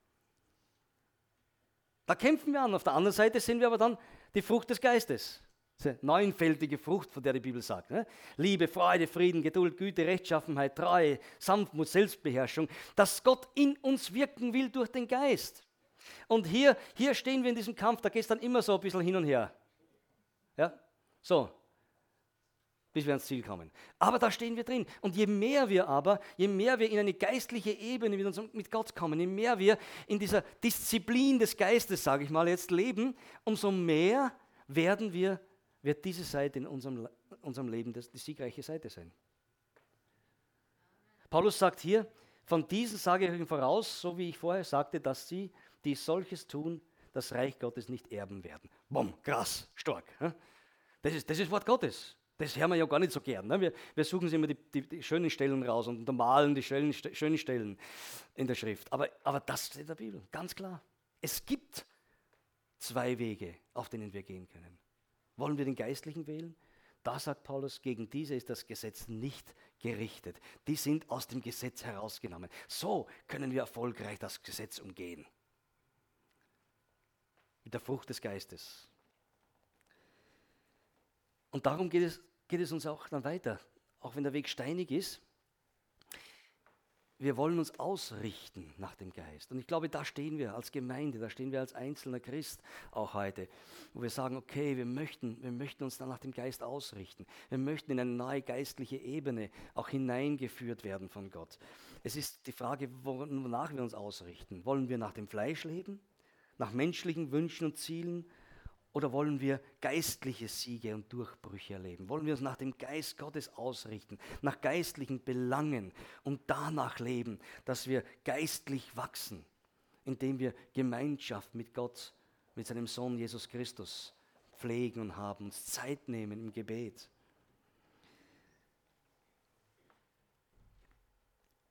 Da kämpfen wir an. Auf der anderen Seite sind wir aber dann die Frucht des Geistes. Diese neunfältige Frucht, von der die Bibel sagt. Ne? Liebe, Freude, Frieden, Geduld, Güte, Rechtschaffenheit, Treue, Sanftmut, Selbstbeherrschung. Dass Gott in uns wirken will durch den Geist. Und hier, hier stehen wir in diesem Kampf, da geht es dann immer so ein bisschen hin und her. Ja? So, bis wir ans Ziel kommen. Aber da stehen wir drin. Und je mehr wir aber, je mehr wir in eine geistliche Ebene mit, Gott kommen, je mehr wir in dieser Disziplin des Geistes, sage ich mal, jetzt leben, umso mehr werden wir, wird diese Seite in unserem, unserem Leben das, die siegreiche Seite sein. Paulus sagt hier, von diesen sage ich euch voraus, so wie ich vorher sagte, dass sie, die solches tun, das Reich Gottes nicht erben werden. Bumm, krass, stark. Das ist, das ist Wort Gottes. Das hören wir ja gar nicht so gern. Ne? Wir, wir, suchen uns immer die, die, die, schönen Stellen raus und untermalen die schönen, schönen Stellen in der Schrift. Aber, aber das steht in der Bibel, ganz klar. Es gibt zwei Wege, auf denen wir gehen können. Wollen wir den Geistlichen wählen? Da sagt Paulus, gegen diese ist das Gesetz nicht gerichtet. Die sind aus dem Gesetz herausgenommen. So können wir erfolgreich das Gesetz umgehen. mit der Frucht des Geistes. Und darum geht es, geht es uns auch dann weiter, auch wenn der Weg steinig ist. Wir wollen uns ausrichten nach dem Geist. Und ich glaube, da stehen wir als Gemeinde, da stehen wir als einzelner Christ auch heute, wo wir sagen, okay, wir möchten, wir möchten uns dann nach dem Geist ausrichten. Wir möchten in eine neue geistliche Ebene auch hineingeführt werden von Gott. Es ist die Frage, wonach wir uns ausrichten. Wollen wir nach dem Fleisch leben? Nach menschlichen Wünschen und Zielen? Oder wollen wir geistliche Siege und Durchbrüche erleben? Wollen wir uns nach dem Geist Gottes ausrichten, nach geistlichen Belangen und danach leben, dass wir geistlich wachsen, indem wir Gemeinschaft mit Gott, mit seinem Sohn Jesus Christus pflegen und haben, uns Zeit nehmen im Gebet?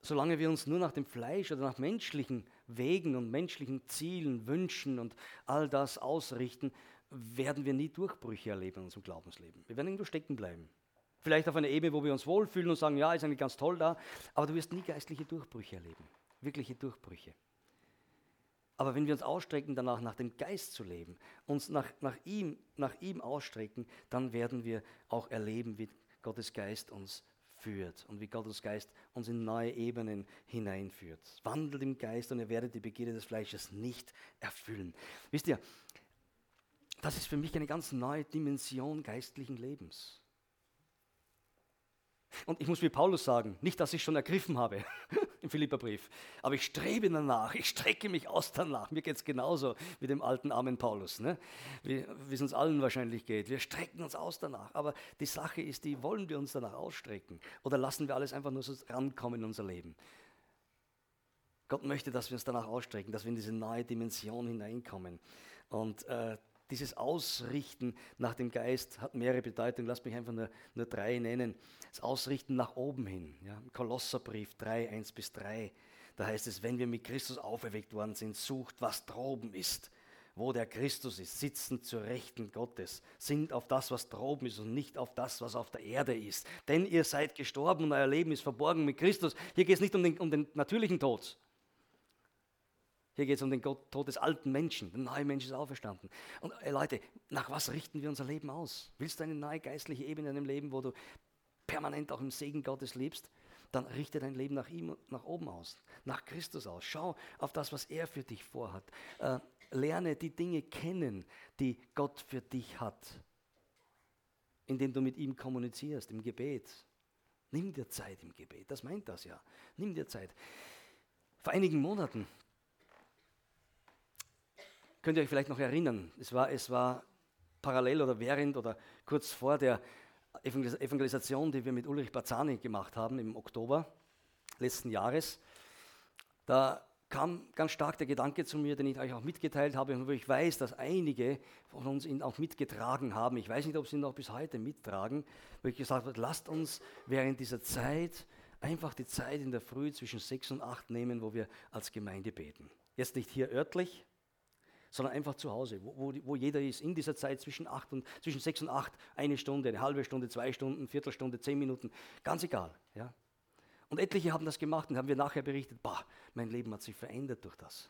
Solange wir uns nur nach dem Fleisch oder nach menschlichen Wegen und menschlichen Zielen, Wünschen und all das ausrichten, werden wir nie Durchbrüche erleben in unserem Glaubensleben. Wir werden irgendwo stecken bleiben. Vielleicht auf einer Ebene, wo wir uns wohlfühlen und sagen, ja, ist eigentlich ganz toll da, aber du wirst nie geistliche Durchbrüche erleben. Wirkliche Durchbrüche. Aber wenn wir uns ausstrecken, danach nach dem Geist zu leben, uns nach, nach, ihm, nach ihm ausstrecken, dann werden wir auch erleben, wie Gottes Geist uns führt und wie Gottes Geist uns in neue Ebenen hineinführt. Wandelt im Geist und ihr werdet die Begierde des Fleisches nicht erfüllen. Wisst ihr, das ist für mich eine ganz neue Dimension geistlichen Lebens. Und ich muss wie Paulus sagen, nicht, dass ich schon ergriffen habe im Philipperbrief, aber ich strebe danach, ich strecke mich aus danach. Mir geht es genauso wie dem alten armen Paulus, ne? wie es uns allen wahrscheinlich geht. Wir strecken uns aus danach. Aber die Sache ist die, wollen wir uns danach ausstrecken oder lassen wir alles einfach nur so rankommen in unser Leben? Gott möchte, dass wir uns danach ausstrecken, dass wir in diese neue Dimension hineinkommen. Und äh, dieses Ausrichten nach dem Geist hat mehrere Bedeutungen. Lasst mich einfach nur, nur drei nennen. Das Ausrichten nach oben hin. Ja, Kolosserbrief 3, 1 bis 3. Da heißt es, wenn wir mit Christus auferweckt worden sind, sucht, was droben ist, wo der Christus ist, sitzen zur Rechten Gottes, sind auf das, was droben ist und nicht auf das, was auf der Erde ist. Denn ihr seid gestorben und euer Leben ist verborgen mit Christus. Hier geht es nicht um den, um den natürlichen Tod, hier geht es um den Tod des alten Menschen. Der neue Mensch ist auferstanden. Und äh, Leute, nach was richten wir unser Leben aus? Willst du eine neue geistliche Ebene in deinem Leben, wo du permanent auch im Segen Gottes lebst? Dann richte dein Leben nach ihm, nach oben aus, nach Christus aus. Schau auf das, was er für dich vorhat. Äh, lerne die Dinge kennen, die Gott für dich hat, indem du mit ihm kommunizierst im Gebet. Nimm dir Zeit im Gebet, das meint das ja. Nimm dir Zeit. Vor einigen Monaten Könnt ihr euch vielleicht noch erinnern? Es war, es war parallel oder während oder kurz vor der Evangelisation, die wir mit Ulrich Bazzani gemacht haben im Oktober letzten Jahres. Da kam ganz stark der Gedanke zu mir, den ich euch auch mitgeteilt habe und wo ich weiß, dass einige von uns ihn auch mitgetragen haben. Ich weiß nicht, ob sie ihn noch bis heute mittragen, wo ich gesagt habe, lasst uns während dieser Zeit einfach die Zeit in der Früh zwischen sechs und acht nehmen, wo wir als Gemeinde beten. Jetzt nicht hier örtlich, sondern einfach zu Hause, wo, wo, wo, jeder ist, in dieser Zeit zwischen, acht und, zwischen sechs und acht, eine Stunde, eine halbe Stunde, zwei Stunden, Viertelstunde, zehn Minuten, ganz egal. Ja? Und etliche haben das gemacht und haben wir nachher berichtet, bah, mein Leben hat sich verändert durch das.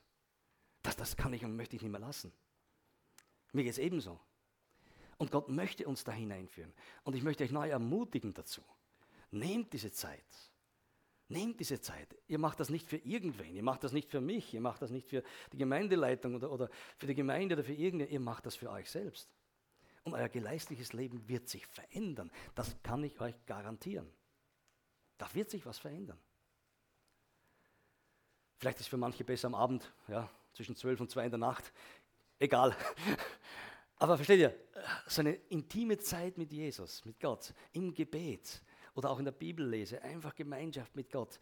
Das, das kann ich und möchte ich nicht mehr lassen. Mir geht es ebenso. Und Gott möchte uns da hineinführen. Und ich möchte euch neu ermutigen dazu. Nehmt diese Zeit. Nehmt diese Zeit. Ihr macht das nicht für irgendwen, ihr macht das nicht für mich, ihr macht das nicht für die Gemeindeleitung oder, oder für die Gemeinde oder für irgendwen, ihr macht das für euch selbst. Und euer geistliches Leben wird sich verändern. Das kann ich euch garantieren. Da wird sich was verändern. Vielleicht ist es für manche besser am Abend, ja, zwischen zwölf und zwei in der Nacht. Egal. Aber versteht ihr, so eine intime Zeit mit Jesus, mit Gott, im Gebet, oder auch in der Bibel lese, einfach Gemeinschaft mit Gott,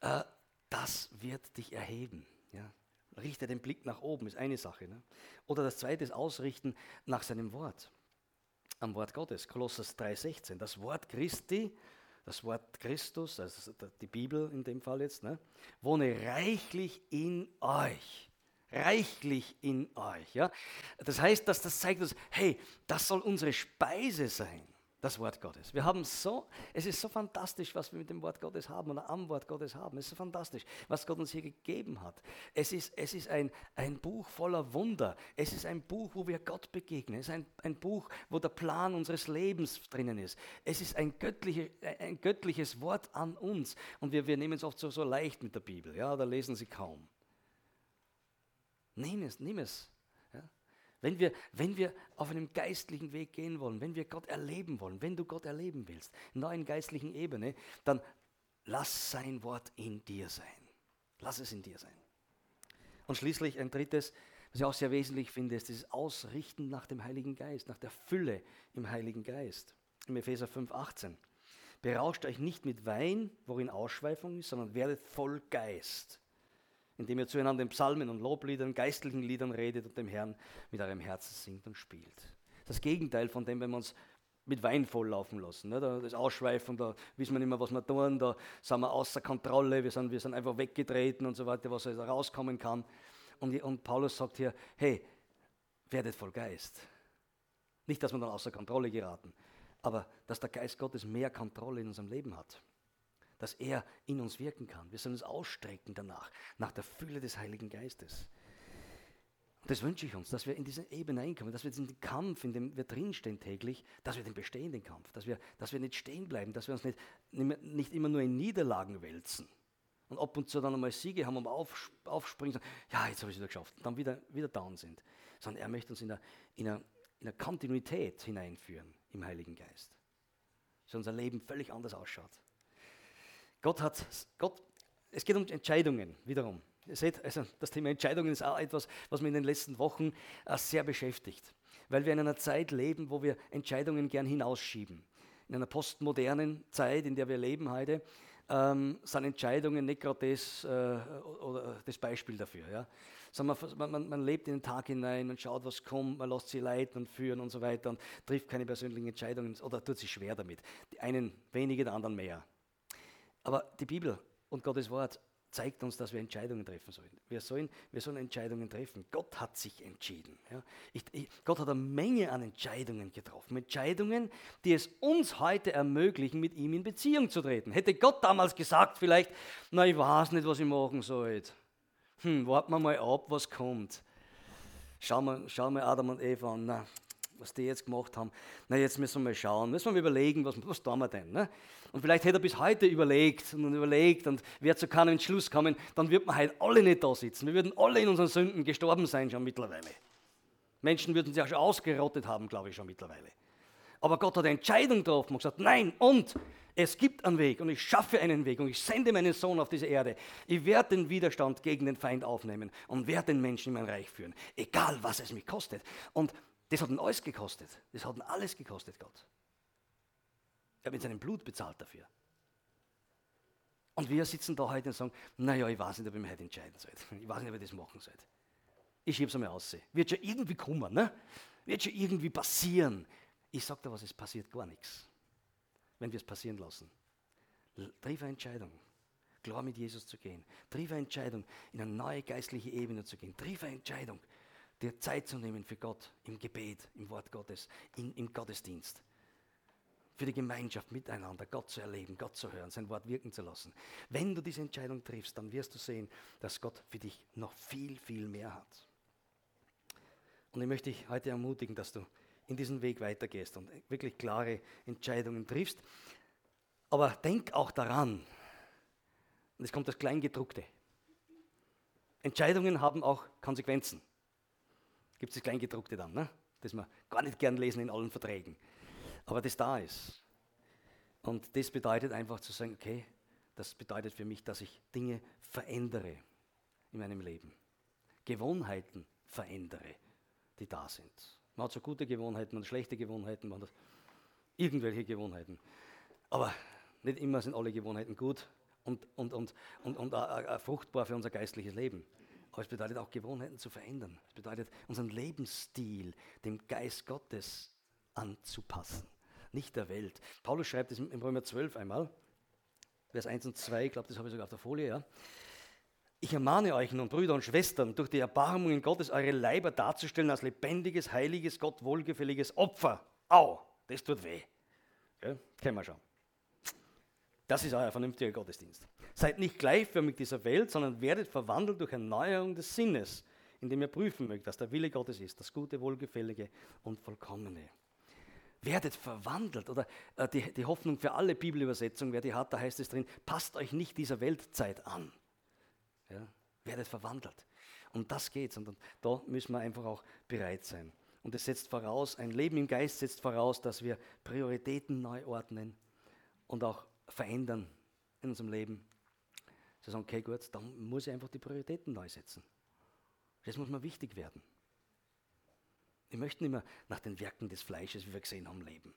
äh, das wird dich erheben. Richte den Blick nach oben, ist eine Sache. Ne? Oder das zweite ist Ausrichten nach seinem Wort, am Wort Gottes, Kolossus 3,16. Das Wort Christi, das Wort Christus, also die Bibel in dem Fall jetzt, ne? wohne reichlich in euch reichlich in euch. Ja? Das heißt, dass das zeigt uns, hey, das soll unsere Speise sein. Das Wort Gottes. Wir haben so, es ist so fantastisch, was wir mit dem Wort Gottes haben oder am Wort Gottes haben. Es ist so fantastisch, was Gott uns hier gegeben hat. Es ist, es ist ein, ein Buch voller Wunder. Es ist ein Buch, wo wir Gott begegnen. Es ist ein, ein Buch, wo der Plan unseres Lebens drinnen ist. Es ist ein, göttliche, ein göttliches Wort an uns. Und wir, wir nehmen es oft so, so leicht mit der Bibel. Ja, da lesen sie kaum. Nimm es, nimm es. Wenn wir, wenn wir auf einem geistlichen Weg gehen wollen, wenn wir Gott erleben wollen, wenn du Gott erleben willst, in einer geistlichen Ebene, dann lass sein Wort in dir sein. Lass es in dir sein. Und schließlich ein drittes, was ich auch sehr wesentlich finde, ist dieses Ausrichten nach dem Heiligen Geist, nach der Fülle im Heiligen Geist. Im Epheser 5, 18. Berauscht euch nicht mit Wein, worin Ausschweifung ist, sondern werdet voll Geist indem ihr zueinander in Psalmen und Lobliedern, geistlichen Liedern redet und dem Herrn mit eurem Herzen singt und spielt. Das Gegenteil von dem, wenn wir uns mit Wein volllaufen lassen. Ne? Das Ausschweifen, da wissen wir nicht mehr, was wir tun, da sind wir außer Kontrolle, wir sind, wir sind einfach weggetreten und so weiter, was da rauskommen kann. Und, und Paulus sagt hier, hey, werdet voll Geist. Nicht, dass wir dann außer Kontrolle geraten, aber dass der Geist Gottes mehr Kontrolle in unserem Leben hat dass er in uns wirken kann. Wir sollen uns ausstrecken danach, nach der Fülle des Heiligen Geistes. Und das wünsche ich uns, dass wir in diese Ebene einkommen, dass wir diesen Kampf, in dem wir drinstehen täglich, dass wir den bestehen, den Kampf, dass wir, dass wir nicht stehen bleiben, dass wir uns nicht, nicht immer nur in Niederlagen wälzen und ab und zu dann einmal Siege haben und auf, aufspringen und sagen, ja, jetzt habe ich es wieder geschafft, und dann wieder, wieder down sind. Sondern er möchte uns in eine, in, eine, in eine Kontinuität hineinführen im Heiligen Geist. Dass unser Leben völlig anders ausschaut. Gott hat, Gott, es geht um Entscheidungen wiederum. Ihr seht, also das Thema Entscheidungen ist auch etwas, was mich in den letzten Wochen äh, sehr beschäftigt. Weil wir in einer Zeit leben, wo wir Entscheidungen gern hinausschieben. In einer postmodernen Zeit, in der wir leben heute, ähm, sind Entscheidungen nicht gerade das, äh, das Beispiel dafür. Ja? Man, man, man, lebt in den Tag hinein und schaut, was kommt, man lässt sich leiten und führen und so weiter und trifft keine persönlichen Entscheidungen oder tut sich schwer damit. Die einen wenige, die anderen mehr. Aber die Bibel und Gottes Wort zeigt uns, dass wir Entscheidungen treffen sollen. Wir sollen, wir sollen Entscheidungen treffen. Gott hat sich entschieden. Ja. Ich, ich, Gott hat eine Menge an Entscheidungen getroffen. Entscheidungen, die es uns heute ermöglichen, mit ihm in Beziehung zu treten. Hätte Gott damals gesagt, vielleicht, na, ich weiß nicht, was ich machen soll. Hm, warten wir mal ab, was kommt. Schauen wir, schauen wir Adam und Eva an. Na, was die jetzt gemacht haben. Na, jetzt müssen wir mal schauen, müssen wir überlegen, was, was tun wir denn? Ne? Und vielleicht hätte er bis heute überlegt und überlegt und wäre zu keinem Entschluss kommen, dann würden wir heute alle nicht da sitzen. Wir würden alle in unseren Sünden gestorben sein schon mittlerweile. Menschen würden sich auch schon ausgerottet haben, glaube ich, schon mittlerweile. Aber Gott hat eine Entscheidung getroffen und gesagt, nein, und es gibt einen Weg und ich schaffe einen Weg und ich sende meinen Sohn auf diese Erde. Ich werde den Widerstand gegen den Feind aufnehmen und werde den Menschen in mein Reich führen, egal was es mich kostet. Und das hat ihn alles gekostet. Das hat ihn alles gekostet, Gott. Er hat mit seinem Blut bezahlt dafür. Und wir sitzen da heute und sagen, naja, ich weiß nicht, ob ich mich heute entscheiden soll. Ich weiß nicht, ob ich das machen soll. Ich schiebe es einmal aus. Wird schon irgendwie kommen, ne? Wird schon irgendwie passieren. Ich sage dir was, es passiert gar nichts, wenn wir es passieren lassen. Triff eine Entscheidung, klar mit Jesus zu gehen. Triff eine Entscheidung, in eine neue geistliche Ebene zu gehen. Triff eine Entscheidung, dir Zeit zu nehmen für Gott im Gebet, im Wort Gottes, in, im Gottesdienst. Für die Gemeinschaft miteinander, Gott zu erleben, Gott zu hören, sein Wort wirken zu lassen. Wenn du diese Entscheidung triffst, dann wirst du sehen, dass Gott für dich noch viel, viel mehr hat. Und ich möchte dich heute ermutigen, dass du in diesen Weg weitergehst und wirklich klare Entscheidungen triffst. Aber denk auch daran, und es kommt das Kleingedruckte. Entscheidungen haben auch Konsequenzen. Gibt es das Kleingedruckte dann, ne? das wir gar nicht gern lesen in allen Verträgen. Aber das da ist. Und das bedeutet einfach zu sagen, okay, das bedeutet für mich, dass ich Dinge verändere in meinem Leben. Gewohnheiten verändere, die da sind. Man hat so gute Gewohnheiten und schlechte Gewohnheiten, man hat irgendwelche Gewohnheiten. Aber nicht immer sind alle Gewohnheiten gut und, und, und, und, und, und uh, uh, fruchtbar für unser geistliches Leben. Aber es bedeutet auch Gewohnheiten zu verändern. Es bedeutet unseren Lebensstil dem Geist Gottes anzupassen, nicht der Welt. Paulus schreibt es im Römer 12 einmal, Vers 1 und 2, ich glaube, das habe ich sogar auf der Folie, ja. Ich ermahne euch nun, Brüder und Schwestern, durch die Erbarmungen Gottes eure Leiber darzustellen als lebendiges, heiliges, Gott wohlgefälliges Opfer. Au, das tut weh. Gell? Kennen wir schon. Das ist euer vernünftiger Gottesdienst. Seid nicht gleichförmig dieser Welt, sondern werdet verwandelt durch Erneuerung des Sinnes, indem ihr prüfen mögt, was der Wille Gottes ist, das Gute, Wohlgefällige und Vollkommene. Werdet verwandelt, oder äh, die, die Hoffnung für alle Bibelübersetzungen, wer die hat, da heißt es drin, passt euch nicht dieser Weltzeit an. Ja? Werdet verwandelt. Um das geht Und da müssen wir einfach auch bereit sein. Und es setzt voraus, ein Leben im Geist setzt voraus, dass wir Prioritäten neu ordnen und auch verändern in unserem Leben. Sie sagen, okay, gut, dann muss ich einfach die Prioritäten neu setzen. Das muss mir wichtig werden. Ich möchte nicht mehr nach den Werken des Fleisches, wie wir gesehen haben, leben.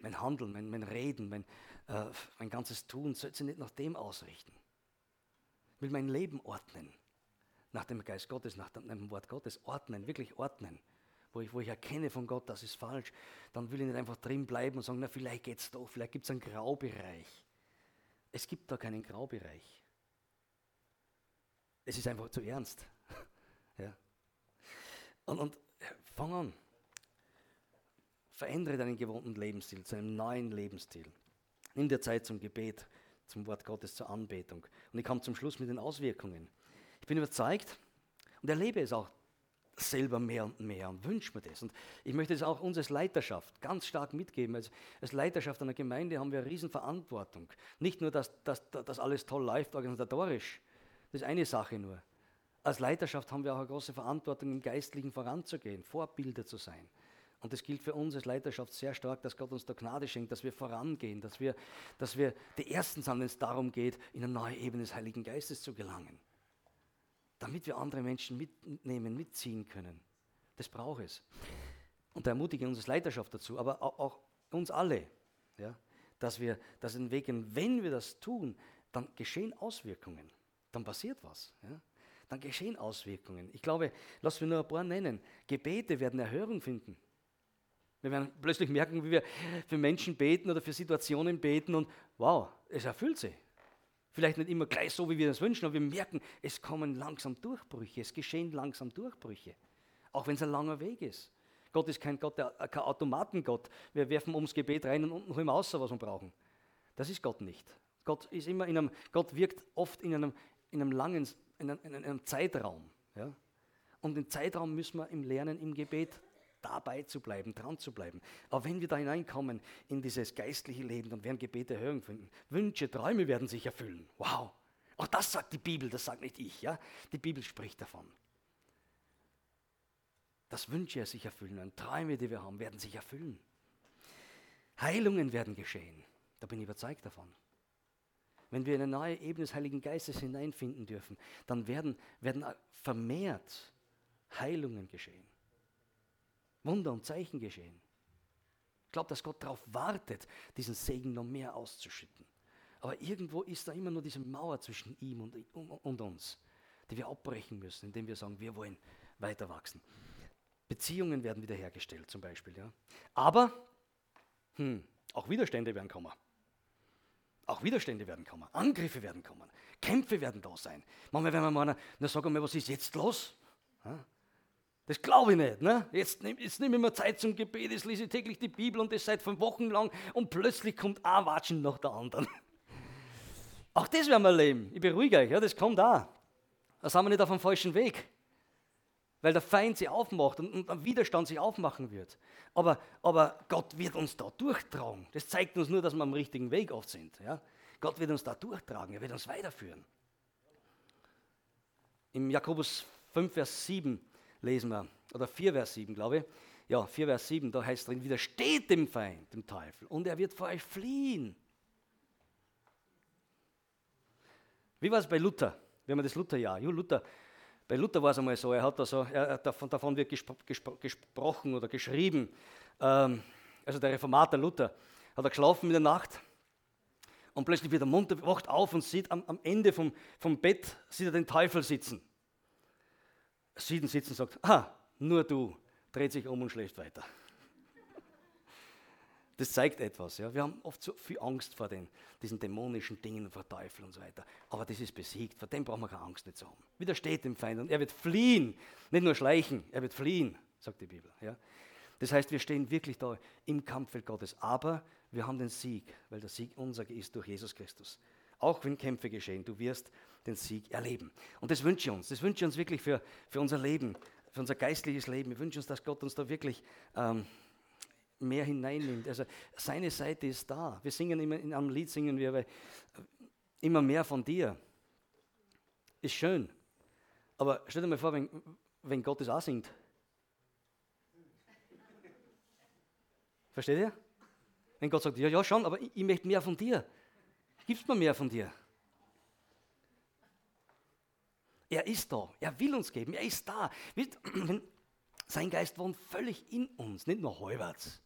Mein Handeln, mein, mein Reden, mein, äh, mein ganzes Tun sollte sich nicht nach dem ausrichten. Ich will mein Leben ordnen nach dem Geist Gottes, nach dem Wort Gottes ordnen, wirklich ordnen, wo ich, wo ich erkenne von Gott, das ist falsch, dann will ich nicht einfach drin bleiben und sagen, na vielleicht geht es doch, vielleicht gibt es einen Graubereich. Es gibt da keinen Graubereich. Es ist einfach zu ernst. ja. Und, und fang an. Verändere deinen gewohnten Lebensstil zu einem neuen Lebensstil. Nimm dir Zeit zum Gebet, zum Wort Gottes, zur Anbetung. Und ich komme zum Schluss mit den Auswirkungen. Ich bin überzeugt und erlebe es auch selber mehr und mehr und wünsche mir das. Und ich möchte es auch uns als Leiterschaft ganz stark mitgeben. Als, als Leiterschaft einer Gemeinde haben wir eine Riesenverantwortung. Nicht nur, dass, dass, dass alles toll läuft organisatorisch, das ist eine Sache nur. Als Leiterschaft haben wir auch eine große Verantwortung, im Geistlichen voranzugehen, Vorbilder zu sein. Und das gilt für uns als Leiterschaft sehr stark, dass Gott uns da Gnade schenkt, dass wir vorangehen, dass wir, dass wir die Ersten sind, wenn es darum geht, in eine neue Ebene des Heiligen Geistes zu gelangen damit wir andere Menschen mitnehmen, mitziehen können. Das braucht es. Und da ermutige uns als Leiterschaft dazu, aber auch, uns alle, ja, dass wir das gehen. Wenn wir das tun, dann geschehen Auswirkungen. Dann passiert was. Ja. Dann geschehen Auswirkungen. Ich glaube, lass mir nur ein paar nennen. Gebete werden Erhörung finden. Wir werden plötzlich merken, wie wir für Menschen beten oder für Situationen beten und wow, es erfüllt sie. Vielleicht nicht immer gleich so, wie wir das wünschen, aber wir merken, es kommen langsam Durchbrüche, es geschehen langsam Durchbrüche. Auch wenn es ein langer Weg ist. Gott ist kein Gott, der, kein Automatengott. Wir werfen ums Gebet rein und unten holen wir raus, was wir brauchen. Das ist Gott nicht. Gott ist immer in einem, Gott wirkt oft in einem, in einem langen, in einem, in einem Zeitraum. Ja? Und den Zeitraum müssen wir im Lernen, im Gebet dabei zu bleiben, dran zu bleiben. Aber wenn wir da hineinkommen in dieses geistliche Leben, dann werden Gebete Erhörung finden. Wünsche, Träume werden sich erfüllen. Wow. Auch das sagt die Bibel, das sagt nicht ich. Ja? Die Bibel spricht davon. Dass Wünsche sich erfüllen und Träume, die wir haben, werden sich erfüllen. Heilungen werden geschehen. Da bin ich überzeugt davon. Wenn wir in eine neue Ebene des Heiligen Geistes hineinfinden dürfen, dann werden, werden vermehrt Heilungen geschehen. Wunder und Zeichen geschehen. Ich glaube, dass Gott darauf wartet, diesen Segen noch mehr auszuschütten. Aber irgendwo ist da immer nur diese Mauer zwischen ihm und, und uns, die wir abbrechen müssen, indem wir sagen, wir wollen weiter wachsen. Beziehungen werden wiederhergestellt zum Beispiel. Ja. Aber hm, auch Widerstände werden kommen. Auch Widerstände werden kommen. Angriffe werden kommen. Kämpfe werden da sein. Manchmal werden wir meinen, na sag mal, was ist jetzt los? Ja? Das glaube ich nicht. Ne? Jetzt, jetzt nehme ich mir Zeit zum Gebet, jetzt lese ich täglich die Bibel und das seit fünf Wochen lang und plötzlich kommt ein Watschen nach der anderen. Auch das werden wir erleben. Ich beruhige euch, ja, das kommt da. Da sind wir nicht auf dem falschen Weg. Weil der Feind sich aufmacht und, und Widerstand sich aufmachen wird. Aber, aber Gott wird uns da durchtragen. Das zeigt uns nur, dass wir am richtigen Weg oft sind. Ja? Gott wird uns da durchtragen, er wird uns weiterführen. Im Jakobus 5, Vers 7 lesen wir, oder 4 Vers 7, glaube ich. Ja, 4 Vers 7, da heißt drin, widersteht dem Feind, dem Teufel, und er wird vor euch fliehen. Wie war es bei Luther? Wir haben das Lutherjahr. Jo, Luther, bei Luther war es einmal so, er hat da so, er, davon, davon wird gespro gespro gesprochen oder geschrieben. Ähm, also der Reformator Luther hat er geschlafen in der Nacht und plötzlich wird er munter, wacht auf und sieht am, am Ende vom, vom Bett sieht er den Teufel sitzen ihn sitzen und sagt, ah, nur du, dreht sich um und schläft weiter. Das zeigt etwas. Ja. Wir haben oft so viel Angst vor den, diesen dämonischen Dingen, vor Teufel und so weiter. Aber das ist besiegt. Vor dem brauchen wir keine Angst nicht zu haben. Widersteht dem Feind und er wird fliehen. Nicht nur schleichen, er wird fliehen, sagt die Bibel. Ja. Das heißt, wir stehen wirklich da im Kampffeld Gottes, aber wir haben den Sieg, weil der Sieg unser ist durch Jesus Christus. Auch wenn Kämpfe geschehen, du wirst den Sieg erleben. Und das wünsche ich uns. Das wünsche ich uns wirklich für, für unser Leben, für unser geistliches Leben. Wir wünschen uns, dass Gott uns da wirklich ähm, mehr hineinnimmt. Also seine Seite ist da. Wir singen immer in einem Lied singen wir äh, immer mehr von dir. Ist schön. Aber stell dir mal vor, wenn, wenn Gott es auch singt. Versteht ihr? Wenn Gott sagt, ja, ja schon, aber ich, ich möchte mehr von dir. Gibst mir mehr von dir. Er ist da. Er will uns geben. Er ist da. Sein Geist wohnt völlig in uns, nicht nur halbwegs.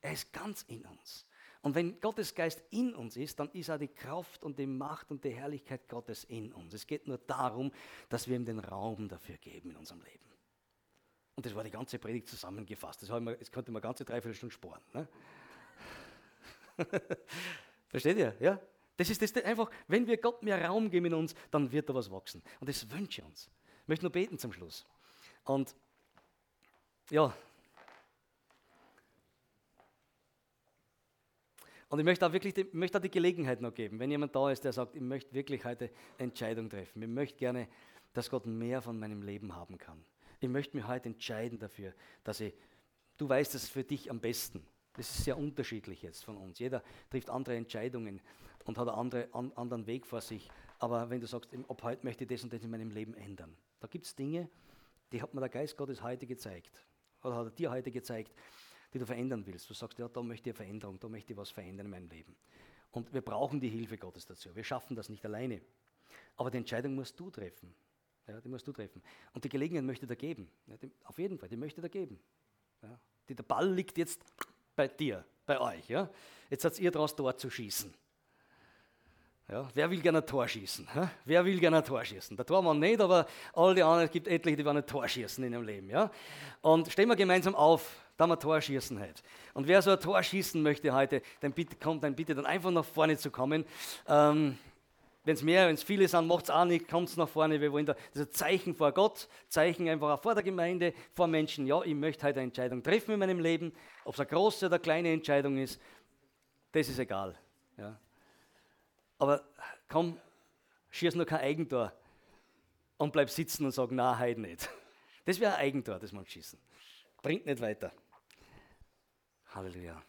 Er ist ganz in uns. Und wenn Gottes Geist in uns ist, dann ist auch die Kraft und die Macht und die Herrlichkeit Gottes in uns. Es geht nur darum, dass wir ihm den Raum dafür geben in unserem Leben. Und das war die ganze Predigt zusammengefasst. Das, wir, das könnte man ganze dreiviertel Stunden sparen. Ne? Versteht ihr? Ja? Das ist das einfach, wenn wir Gott mehr Raum geben in uns, dann wird da was wachsen. Und das wünsche ich uns. Ich möchte nur beten zum Schluss. Und ja. Und ich möchte auch wirklich die, möchte auch die Gelegenheit noch geben, wenn jemand da ist, der sagt, ich möchte wirklich heute Entscheidung treffen. Ich möchte gerne, dass Gott mehr von meinem Leben haben kann. Ich möchte mich heute entscheiden dafür, dass ich, du weißt es für dich am besten. Das ist sehr unterschiedlich jetzt von uns. Jeder trifft andere Entscheidungen und hat einen andere, an, anderen Weg vor sich. Aber wenn du sagst, ab heute möchte ich das und das in meinem Leben ändern, da gibt es Dinge, die hat mir der Geist Gottes heute gezeigt. Oder hat er dir heute gezeigt, die du verändern willst. Du sagst, ja, da möchte ich Veränderung, da möchte ich was verändern in meinem Leben. Und wir brauchen die Hilfe Gottes dazu. Wir schaffen das nicht alleine. Aber die Entscheidung musst du treffen. Ja, die musst du treffen. Und die Gelegenheit möchte er geben. Ja, die, auf jeden Fall, die möchte er geben. Ja, die, der Ball liegt jetzt bei dir, bei euch. Ja? Jetzt seid ihr daraus, dort zu schießen. Ja, wer will gerne ein Tor schießen? Hä? Wer will gerne ein Tor schießen? Der Tormann nicht, aber alle die anderen, es gibt etliche, die wollen ein Tor schießen in ihrem Leben. Ja? Und stehen wir gemeinsam auf, da wir Tor schießen heute. Und wer so ein Tor schießen möchte heute, dann bitte, kommt dann bitte dann einfach nach vorne zu kommen. Ähm, wenn es mehr, wenn es viele sind, macht es auch nicht, kommt es nach vorne. Wir wollen da, das ist ein Zeichen vor Gott, Zeichen einfach auch vor der Gemeinde, vor Menschen. Ja, ich möchte heute eine Entscheidung treffen in meinem Leben, ob es eine große oder kleine Entscheidung ist, das ist egal. Ja. Aber komm, schieß nur kein Eigentor und bleib sitzen und sag, na, heute nicht. Das wäre ein Eigentor, das man schießen. Bringt nicht weiter. Halleluja.